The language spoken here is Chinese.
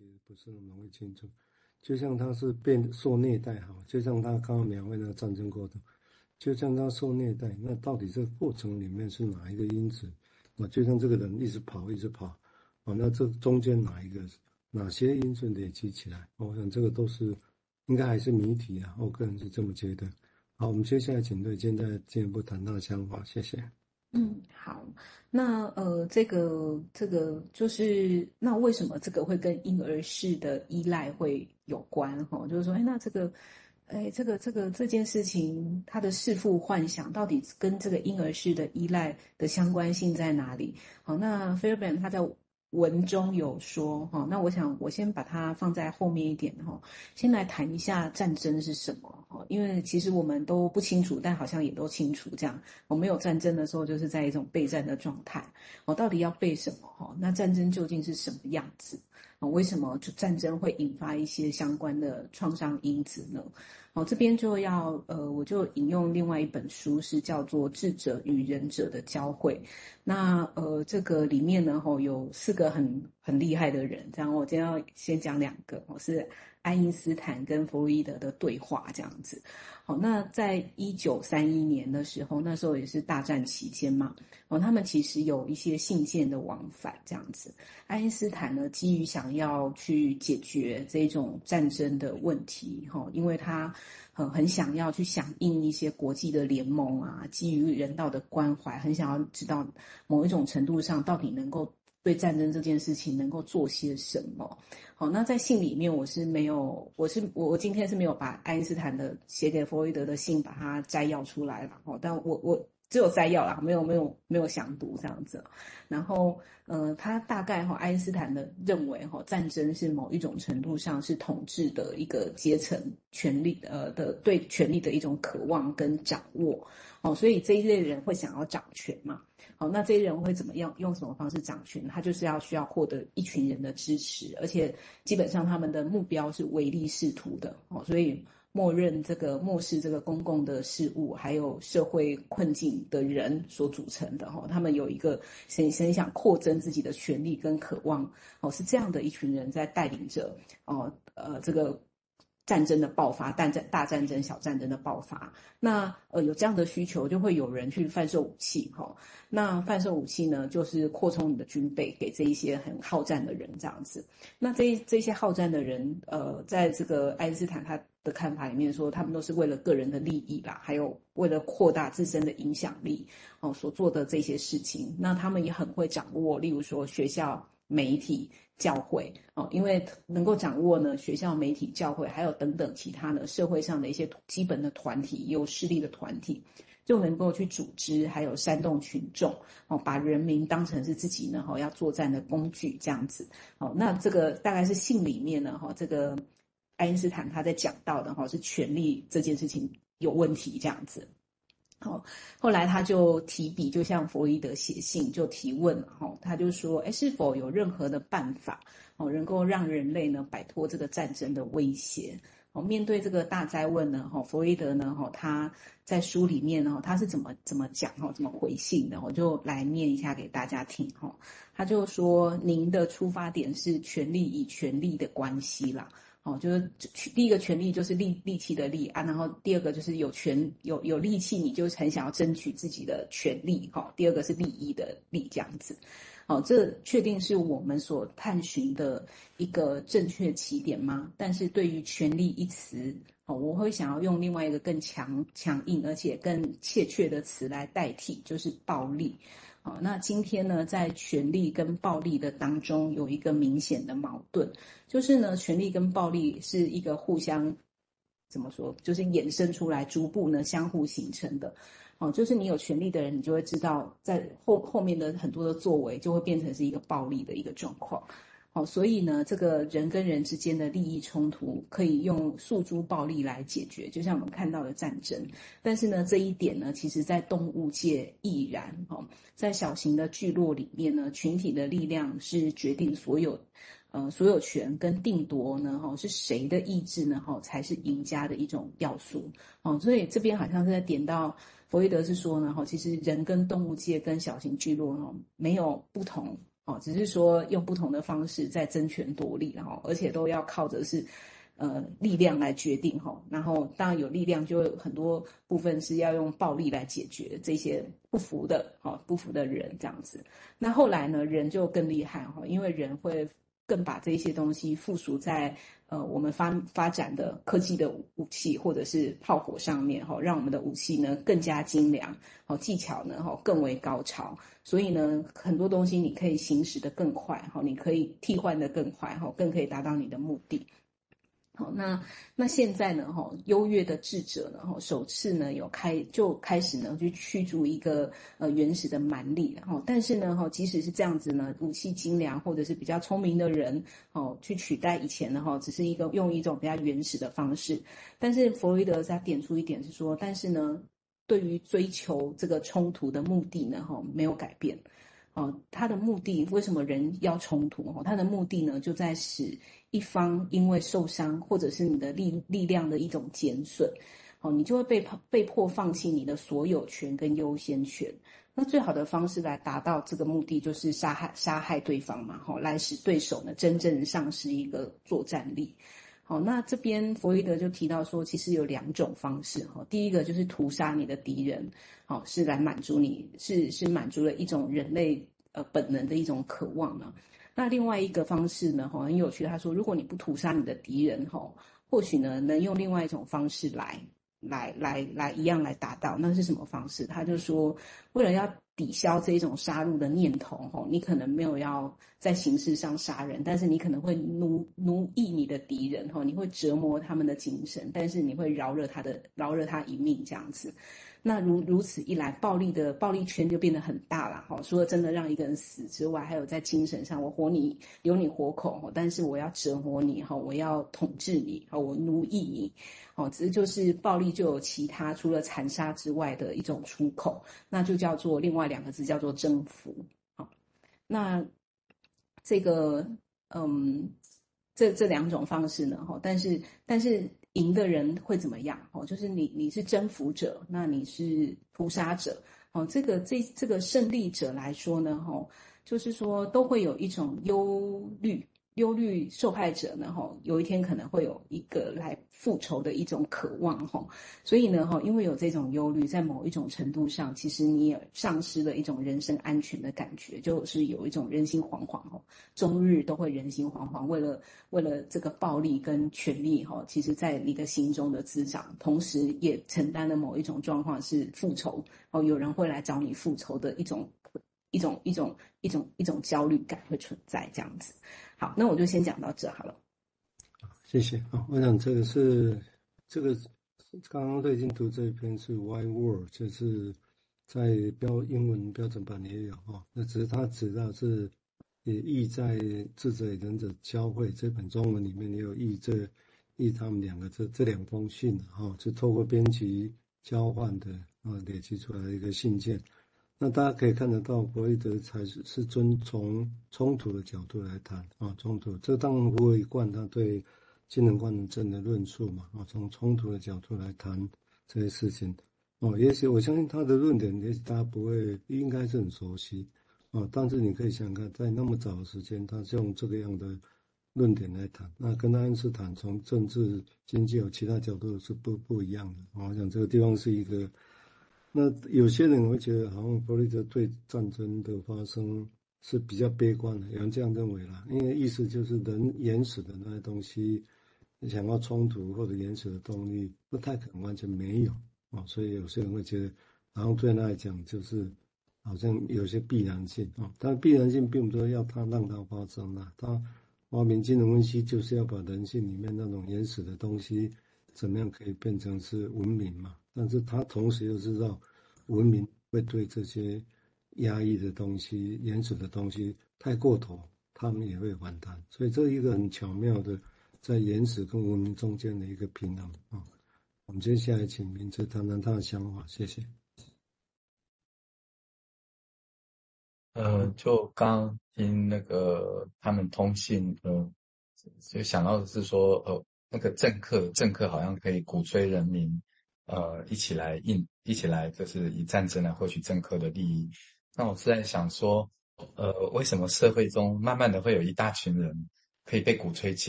其实不是那么容易清楚。就像他是被受虐待哈，就像他刚刚描绘那战争过程，就像他受虐待，那到底这个过程里面是哪一个因子？啊，就像这个人一直跑，一直跑，啊，那这中间哪一个，哪些因素累积起来？我想这个都是应该还是谜题啊，我个人是这么觉得。好，我们接下来请对现在进一步谈他的想法，谢谢。嗯，好，那呃，这个这个就是那为什么这个会跟婴儿式的依赖会有关？哈，就是说，哎，那这个，哎，这个这个这件事情，他的弑父幻想到底跟这个婴儿式的依赖的相关性在哪里？好，那菲尔本他在。文中有说哈，那我想我先把它放在后面一点哈，先来谈一下战争是什么哈，因为其实我们都不清楚，但好像也都清楚这样。我没有战争的时候，就是在一种备战的状态。我到底要备什么哈？那战争究竟是什么样子？为什么就战争会引发一些相关的创伤因子呢？好，这边就要呃，我就引用另外一本书，是叫做《智者与仁者的交汇》。那呃，这个里面呢，吼有四个个很很厉害的人，这样我今天要先讲两个，我是爱因斯坦跟弗洛伊德的对话这样子。好，那在一九三一年的时候，那时候也是大战期间嘛，哦，他们其实有一些信件的往返这样子。爱因斯坦呢，基于想要去解决这种战争的问题，哈，因为他很很想要去响应一些国际的联盟啊，基于人道的关怀，很想要知道某一种程度上到底能够。对战争这件事情能够做些什么？好，那在信里面我是没有，我是我我今天是没有把爱因斯坦的写给弗洛伊德的信把它摘要出来了，哦，但我我只有摘要啦，没有没有没有详读这样子。然后，呃，他大概哈，爱因斯坦的认为哈，战争是某一种程度上是统治的一个阶层权力呃的对权力的一种渴望跟掌握，哦，所以这一类人会想要掌权嘛。好，那这些人会怎么样？用什么方式掌权？他就是要需要获得一群人的支持，而且基本上他们的目标是唯利是图的。哦，所以默认这个漠视这个公共的事务，还有社会困境的人所组成的。哈，他们有一个很很想扩增自己的权利跟渴望。哦，是这样的一群人在带领着。哦，呃，这个。战争的爆发，大战、大战争、小战争的爆发，那呃有这样的需求，就会有人去贩售武器，哈。那贩售武器呢，就是扩充你的军备，给这一些很好战的人这样子。那这这些好战的人，呃，在这个爱因斯坦他的看法里面说，他们都是为了个人的利益啦，还有为了扩大自身的影响力哦所做的这些事情。那他们也很会掌握，例如说学校。媒体、教会哦，因为能够掌握呢，学校、媒体、教会，还有等等其他的社会上的一些基本的团体，有势力的团体，就能够去组织，还有煽动群众哦，把人民当成是自己呢，哈，要作战的工具这样子。哦，那这个大概是信里面呢，哈，这个爱因斯坦他在讲到的哈，是权力这件事情有问题这样子。好，后来他就提笔，就向弗洛伊德写信，就提问，哈，他就说，哎，是否有任何的办法，哦，能够让人类呢摆脱这个战争的威胁？哦，面对这个大灾问呢，哈，弗洛伊德呢，哈，他在书里面呢，他是怎么怎么讲，哈，怎么回信的？我就来念一下给大家听，哈，他就说，您的出发点是权力与权力的关系啦。哦，就是第一个权利就是力力气的力啊，然后第二个就是有权有有力气，你就很想要争取自己的权利哈。第二个是利益的利这样子，哦，这确定是我们所探寻的一个正确起点吗？但是对于权力一词，哦，我会想要用另外一个更强强硬而且更切确的词来代替，就是暴力。好，那今天呢，在权力跟暴力的当中有一个明显的矛盾，就是呢，权力跟暴力是一个互相怎么说，就是衍生出来，逐步呢相互形成的。哦，就是你有权力的人，你就会知道，在后后面的很多的作为就会变成是一个暴力的一个状况。哦，所以呢，这个人跟人之间的利益冲突可以用诉诸暴力来解决，就像我们看到的战争。但是呢，这一点呢，其实在动物界亦然。哦，在小型的聚落里面呢，群体的力量是决定所有，呃，所有权跟定夺呢，哈，是谁的意志呢，哈，才是赢家的一种要素。哦，所以这边好像是在点到弗洛伊德是说呢，哈，其实人跟动物界跟小型聚落呢，没有不同。哦，只是说用不同的方式在争权夺利，然后而且都要靠着是。呃，力量来决定哈，然后当然有力量，就有很多部分是要用暴力来解决这些不服的，哈，不服的人这样子。那后来呢，人就更厉害哈，因为人会更把这些东西附属在呃我们发发展的科技的武器或者是炮火上面哈，让我们的武器呢更加精良，好技巧呢哈更为高超，所以呢很多东西你可以行驶的更快哈，你可以替换的更快哈，更可以达到你的目的。好，那那现在呢？哈，优越的智者呢？哈，首次呢有开就开始呢去驱逐一个呃原始的蛮力，哈，但是呢，哈，即使是这样子呢，武器精良或者是比较聪明的人，哦，去取代以前的，哈，只是一个用一种比较原始的方式。但是弗洛伊德他点出一点是说，但是呢，对于追求这个冲突的目的呢，哈，没有改变。哦，他的目的为什么人要冲突？哦，他的目的呢，就在使一方因为受伤，或者是你的力力量的一种减损，哦，你就会被被迫放弃你的所有权跟优先权。那最好的方式来达到这个目的，就是杀害杀害对方嘛，哈，来使对手呢真正丧失一个作战力。哦，那这边弗洛伊德就提到说，其实有两种方式哈。第一个就是屠杀你的敌人，好，是来满足你，是是满足了一种人类呃本能的一种渴望呢。那另外一个方式呢，哈，很有趣。他说，如果你不屠杀你的敌人，哈，或许呢能用另外一种方式来来来来一样来达到。那是什么方式？他就说，为了要。抵消这一种杀戮的念头，吼，你可能没有要在形式上杀人，但是你可能会奴奴役你的敌人，吼，你会折磨他们的精神，但是你会饶了他的，饶了他一命这样子。那如如此一来，暴力的暴力圈就变得很大了，哈。除了真的让一个人死之外，还有在精神上，我活你留你活口，但是我要折磨你，哈，我要统治你，哈，我奴役你，哦，只是就是暴力就有其他除了残杀之外的一种出口，那就叫做另外两个字叫做征服，好，那这个嗯，这这两种方式呢，哈，但是但是。赢的人会怎么样？哦，就是你，你是征服者，那你是屠杀者。哦，这个这这个胜利者来说呢，哦，就是说都会有一种忧虑。忧虑受害者呢，哈，有一天可能会有一个来复仇的一种渴望，哈，所以呢，哈，因为有这种忧虑，在某一种程度上，其实你也丧失了一种人身安全的感觉，就是有一种人心惶惶，哈，终日都会人心惶惶，为了为了这个暴力跟权力，哈，其实在你的心中的滋长，同时也承担了某一种状况是复仇，哦，有人会来找你复仇的一种。一种一种一种一种焦虑感会存在这样子，好，那我就先讲到这好了。谢谢啊，我想这个是这个刚刚最近读这一篇是 Why War，就是在标英文标准版也有哈，那只是他指的是也译在智者与仁者交汇这本中文里面也有译这译他们两个这这两封信哈，就透过编辑交换的啊累积出来的一个信件。那大家可以看得到，弗洛伊德才是是遵从冲突的角度来谈啊，冲突这当然不会贯他对精神官能症的论述嘛啊，从冲突的角度来谈这些事情哦，也许我相信他的论点，也许大家不会应该是很熟悉啊，但是你可以想想看，在那么早的时间，他是用这个样的论点来谈，那跟爱因斯坦从政治经济有其他角度是不不一样的啊，我想这个地方是一个。那有些人会觉得，好像弗洛伊德对战争的发生是比较悲观的，有人这样认为啦。因为意思就是人原始的那些东西，想要冲突或者原始的动力，不太可能完全没有啊。所以有些人会觉得，然后对他来讲，就是好像有些必然性啊。但必然性并不是要他让它发生啦。他发明金融分析，就是要把人性里面那种原始的东西，怎么样可以变成是文明嘛。但是他同时又知道，文明会对这些压抑的东西、原始的东西太过头，他们也会反弹。所以这一个很巧妙的，在原始跟文明中间的一个平衡啊。我们接下来请明哲谈谈他的想法，谢谢。呃，就刚听那个他们通信，呃，就想到的是说，呃，那个政客，政客好像可以鼓吹人民。呃，一起来应，一起来，就是以战争来获取政客的利益。那我是在想说，呃，为什么社会中慢慢的会有一大群人可以被鼓吹起